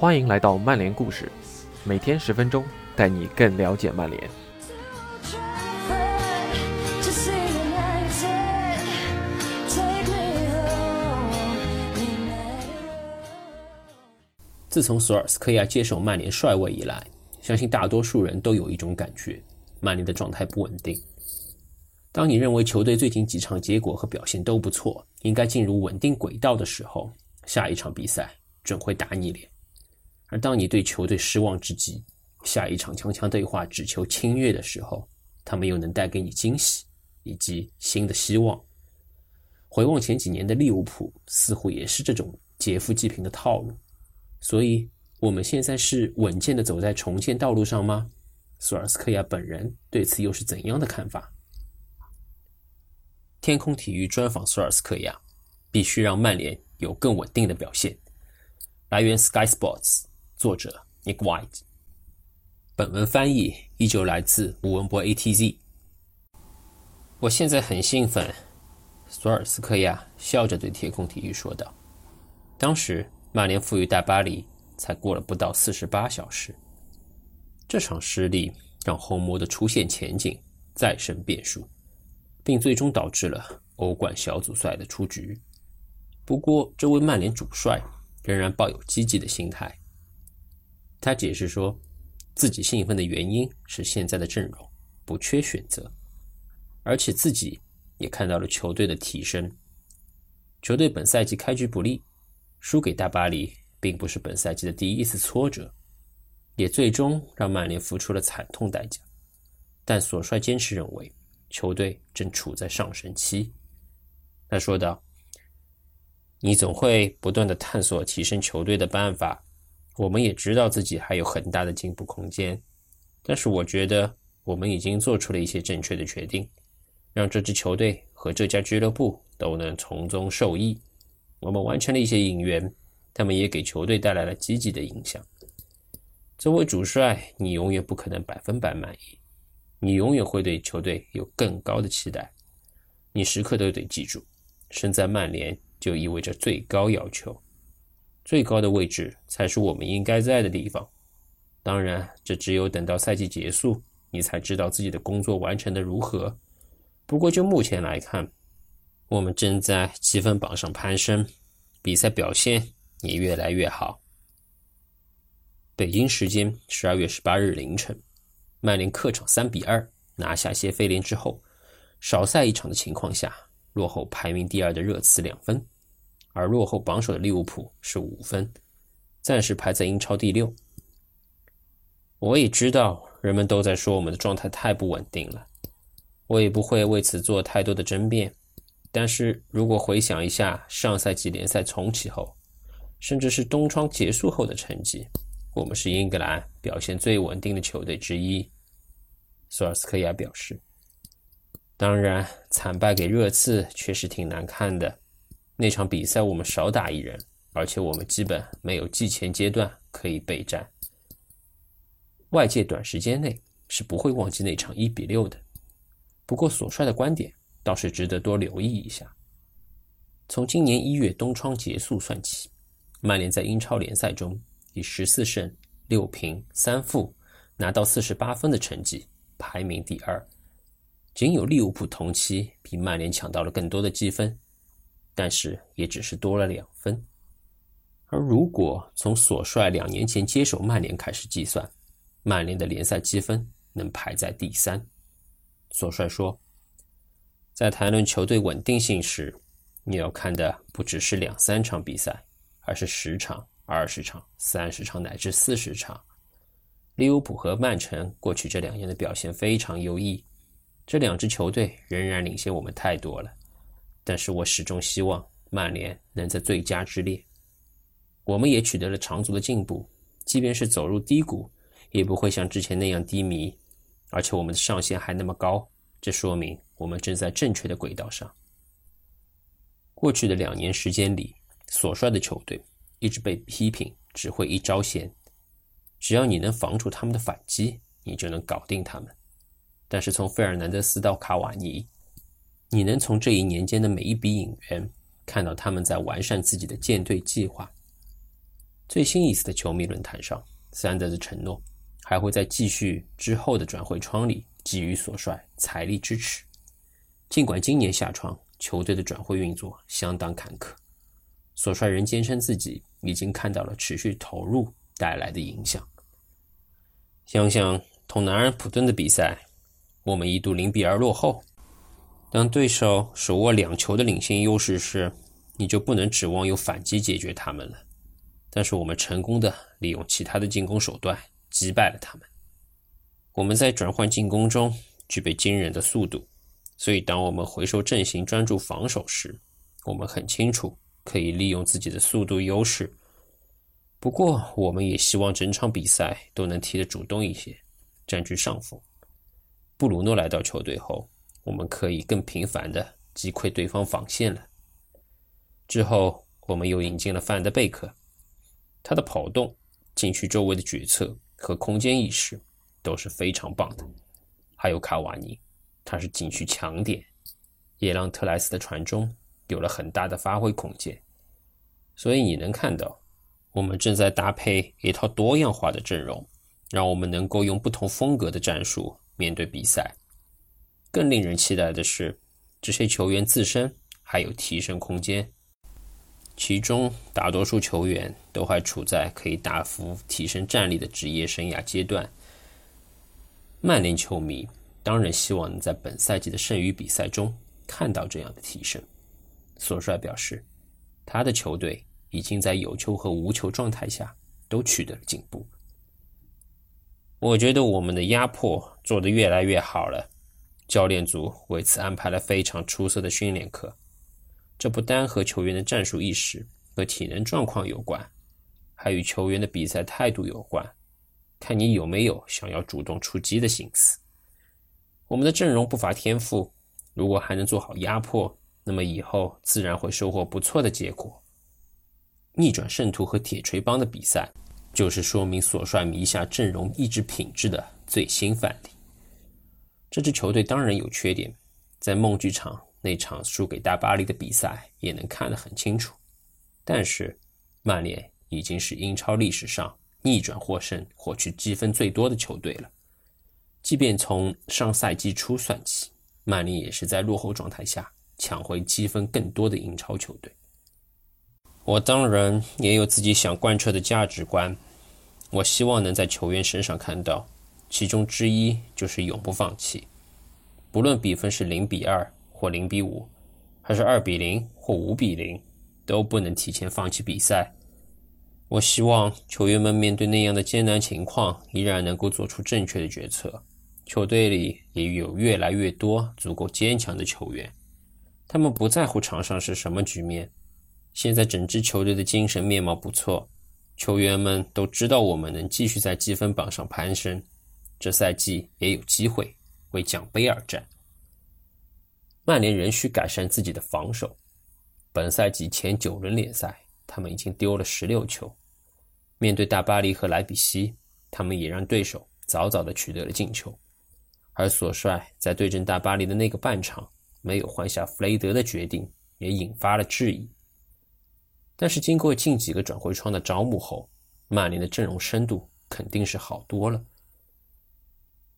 欢迎来到曼联故事，每天十分钟，带你更了解曼联。自从索尔斯克亚接手曼联帅位以来，相信大多数人都有一种感觉：曼联的状态不稳定。当你认为球队最近几场结果和表现都不错，应该进入稳定轨道的时候，下一场比赛准会打你脸。而当你对球队失望至极，下一场强强对话只求侵略的时候，他们又能带给你惊喜以及新的希望。回望前几年的利物浦，似乎也是这种劫富济贫的套路。所以，我们现在是稳健的走在重建道路上吗？索尔斯克亚本人对此又是怎样的看法？天空体育专访索尔斯克亚，必须让曼联有更稳定的表现。来源：Sky Sports。作者 Nick White，本文翻译依旧来自吴文博 ATZ。我现在很兴奋，索尔斯克亚笑着对天空体育说道。当时曼联负于大巴黎才过了不到四十八小时，这场失利让红魔的出线前景再生变数，并最终导致了欧冠小组赛的出局。不过，这位曼联主帅仍然抱有积极的心态。他解释说，自己兴奋的原因是现在的阵容不缺选择，而且自己也看到了球队的提升。球队本赛季开局不利，输给大巴黎并不是本赛季的第一次挫折，也最终让曼联付出了惨痛代价。但索帅坚持认为，球队正处在上升期。他说道：“你总会不断的探索提升球队的办法。”我们也知道自己还有很大的进步空间，但是我觉得我们已经做出了一些正确的决定，让这支球队和这家俱乐部都能从中受益。我们完成了一些引援，他们也给球队带来了积极的影响。作为主帅，你永远不可能百分百满意，你永远会对球队有更高的期待。你时刻都得记住，身在曼联就意味着最高要求。最高的位置才是我们应该在的地方。当然，这只有等到赛季结束，你才知道自己的工作完成的如何。不过就目前来看，我们正在积分榜上攀升，比赛表现也越来越好。北京时间十二月十八日凌晨，曼联客场三比二拿下谢菲联之后，少赛一场的情况下，落后排名第二的热刺两分。而落后榜首的利物浦是五分，暂时排在英超第六。我也知道人们都在说我们的状态太不稳定了，我也不会为此做太多的争辩。但是如果回想一下上赛季联赛重启后，甚至是冬窗结束后的成绩，我们是英格兰表现最稳定的球队之一。索尔斯克亚表示：“当然，惨败给热刺确实挺难看的。”那场比赛我们少打一人，而且我们基本没有季前阶段可以备战。外界短时间内是不会忘记那场一比六的。不过，所帅的观点倒是值得多留意一下。从今年一月冬窗结束算起，曼联在英超联赛中以十四胜六平三负拿到四十八分的成绩排名第二，仅有利物浦同期比曼联抢到了更多的积分。但是也只是多了两分，而如果从索帅两年前接手曼联开始计算，曼联的联赛积分能排在第三。索帅说，在谈论球队稳定性时，你要看的不只是两三场比赛，而是十场、二十场、三十场乃至四十场。利物浦和曼城过去这两年的表现非常优异，这两支球队仍然领先我们太多了。但是我始终希望曼联能在最佳之列。我们也取得了长足的进步，即便是走入低谷，也不会像之前那样低迷。而且我们的上限还那么高，这说明我们正在正确的轨道上。过去的两年时间里，所率的球队一直被批评只会一招鲜，只要你能防住他们的反击，你就能搞定他们。但是从费尔南德斯到卡瓦尼。你能从这一年间的每一笔引援看到他们在完善自己的舰队计划。最新一次的球迷论坛上，三德子承诺还会在继续之后的转会窗里给予所帅财力支持。尽管今年夏窗球队的转会运作相当坎坷，所帅仍坚称自己已经看到了持续投入带来的影响。想想同南安普顿的比赛，我们一度零比二落后，当对手手握两球的领先优势时，你就不能指望有反击解决他们了。但是我们成功的利用其他的进攻手段击败了他们。我们在转换进攻中具备惊人的速度，所以当我们回收阵型专注防守时，我们很清楚可以利用自己的速度优势。不过，我们也希望整场比赛都能踢得主动一些，占据上风。布鲁诺来到球队后，我们可以更频繁地击溃对方防线了。之后，我们又引进了范德贝克。他的跑动、禁区周围的决策和空间意识都是非常棒的。还有卡瓦尼，他是禁区强点，也让特莱斯的传中有了很大的发挥空间。所以你能看到，我们正在搭配一套多样化的阵容，让我们能够用不同风格的战术面对比赛。更令人期待的是，这些球员自身还有提升空间。其中大多数球员都还处在可以大幅提升战力的职业生涯阶段。曼联球迷当然希望能在本赛季的剩余比赛中看到这样的提升。索帅表示，他的球队已经在有球和无球状态下都取得了进步。我觉得我们的压迫做得越来越好了，教练组为此安排了非常出色的训练课。这不单和球员的战术意识和体能状况有关，还与球员的比赛态度有关。看你有没有想要主动出击的心思。我们的阵容不乏天赋，如果还能做好压迫，那么以后自然会收获不错的结果。逆转圣徒和铁锤帮的比赛，就是说明索帅迷下阵容意志品质的最新范例。这支球队当然有缺点，在梦剧场。那场输给大巴黎的比赛也能看得很清楚，但是曼联已经是英超历史上逆转获胜、获取积分最多的球队了。即便从上赛季初算起，曼联也是在落后状态下抢回积分更多的英超球队。我当然也有自己想贯彻的价值观，我希望能在球员身上看到，其中之一就是永不放弃，不论比分是零比二。或零比五，还是二比零或五比零，都不能提前放弃比赛。我希望球员们面对那样的艰难情况，依然能够做出正确的决策。球队里也有越来越多足够坚强的球员，他们不在乎场上是什么局面。现在整支球队的精神面貌不错，球员们都知道我们能继续在积分榜上攀升，这赛季也有机会为奖杯而战。曼联仍需改善自己的防守。本赛季前九轮联赛，他们已经丢了十六球。面对大巴黎和莱比锡，他们也让对手早早的取得了进球。而索帅在对阵大巴黎的那个半场没有换下弗雷德的决定，也引发了质疑。但是经过近几个转会窗的招募后，曼联的阵容深度肯定是好多了。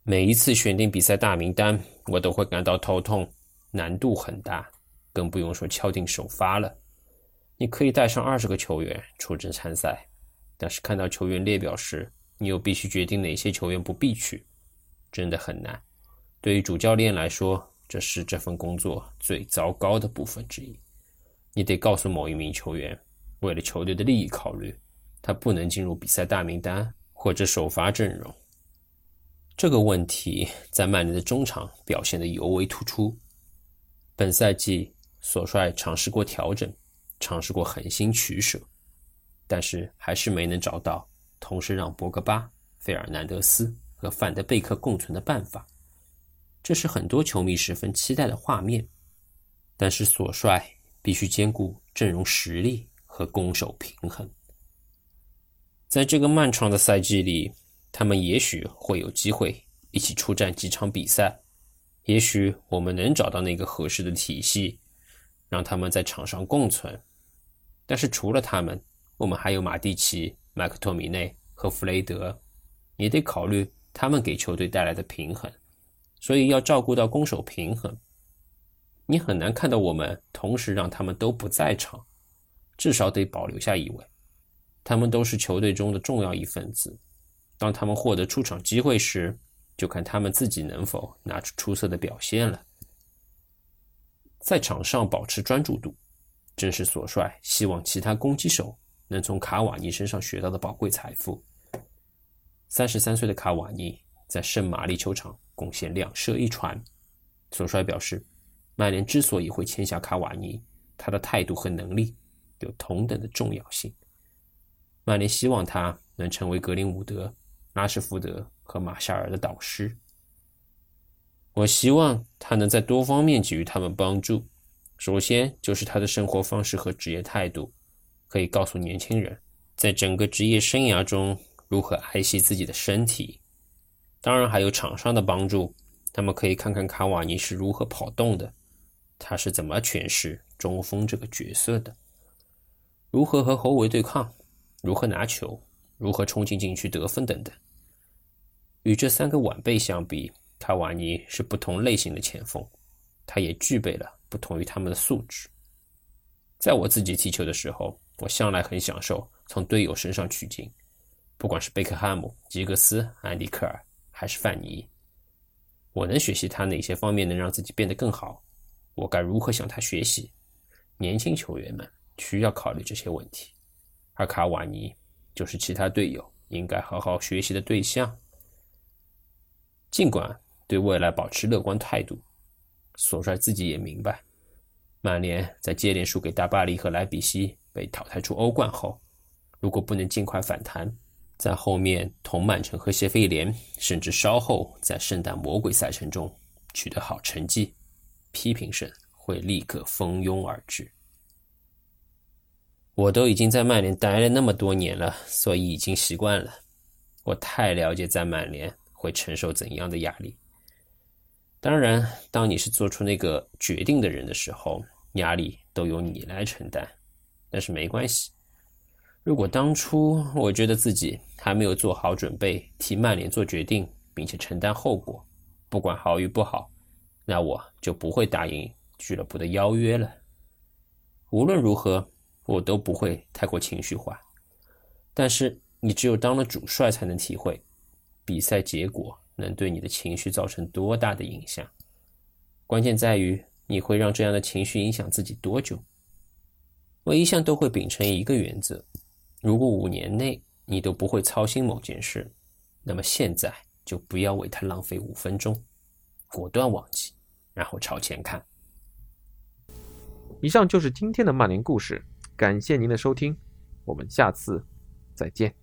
每一次选定比赛大名单，我都会感到头痛。难度很大，更不用说敲定首发了。你可以带上二十个球员出征参赛，但是看到球员列表时，你又必须决定哪些球员不必去，真的很难。对于主教练来说，这是这份工作最糟糕的部分之一。你得告诉某一名球员，为了球队的利益考虑，他不能进入比赛大名单或者首发阵容。这个问题在曼联的中场表现得尤为突出。本赛季，索帅尝试过调整，尝试过狠心取舍，但是还是没能找到同时让博格巴、费尔南德斯和范德贝克共存的办法。这是很多球迷十分期待的画面，但是索帅必须兼顾阵容实力和攻守平衡。在这个漫长的赛季里，他们也许会有机会一起出战几场比赛。也许我们能找到那个合适的体系，让他们在场上共存。但是除了他们，我们还有马蒂奇、麦克托米内和弗雷德，你得考虑他们给球队带来的平衡，所以要照顾到攻守平衡。你很难看到我们同时让他们都不在场，至少得保留下一位。他们都是球队中的重要一份子，当他们获得出场机会时，就看他们自己能否拿出出色的表现了。在场上保持专注度，正是索帅希望其他攻击手能从卡瓦尼身上学到的宝贵财富。三十三岁的卡瓦尼在圣玛丽球场贡献两射一传。索帅表示，曼联之所以会签下卡瓦尼，他的态度和能力有同等的重要性。曼联希望他能成为格林伍德、拉什福德和马夏尔的导师。我希望他能在多方面给予他们帮助。首先就是他的生活方式和职业态度，可以告诉年轻人，在整个职业生涯中如何爱惜自己的身体。当然还有场上的帮助，他们可以看看卡瓦尼是如何跑动的，他是怎么诠释中锋这个角色的，如何和后卫对抗，如何拿球，如何冲进禁区得分等等。与这三个晚辈相比，卡瓦尼是不同类型的前锋，他也具备了不同于他们的素质。在我自己踢球的时候，我向来很享受从队友身上取经，不管是贝克汉姆、吉格斯、安迪克尔还是范尼，我能学习他哪些方面能让自己变得更好，我该如何向他学习？年轻球员们需要考虑这些问题，而卡瓦尼就是其他队友应该好好学习的对象。尽管。对未来保持乐观态度，索帅自己也明白，曼联在接连输给大巴黎和莱比锡，被淘汰出欧冠后，如果不能尽快反弹，在后面同曼城和谢菲联，甚至稍后在圣诞魔鬼赛程中取得好成绩，批评声会立刻蜂拥而至。我都已经在曼联待了那么多年了，所以已经习惯了。我太了解在曼联会承受怎样的压力。当然，当你是做出那个决定的人的时候，压力都由你来承担。但是没关系，如果当初我觉得自己还没有做好准备替曼联做决定，并且承担后果，不管好与不好，那我就不会答应俱乐部的邀约了。无论如何，我都不会太过情绪化。但是你只有当了主帅，才能体会比赛结果。能对你的情绪造成多大的影响？关键在于你会让这样的情绪影响自己多久。我一向都会秉承一个原则：如果五年内你都不会操心某件事，那么现在就不要为它浪费五分钟，果断忘记，然后朝前看。以上就是今天的曼联故事，感谢您的收听，我们下次再见。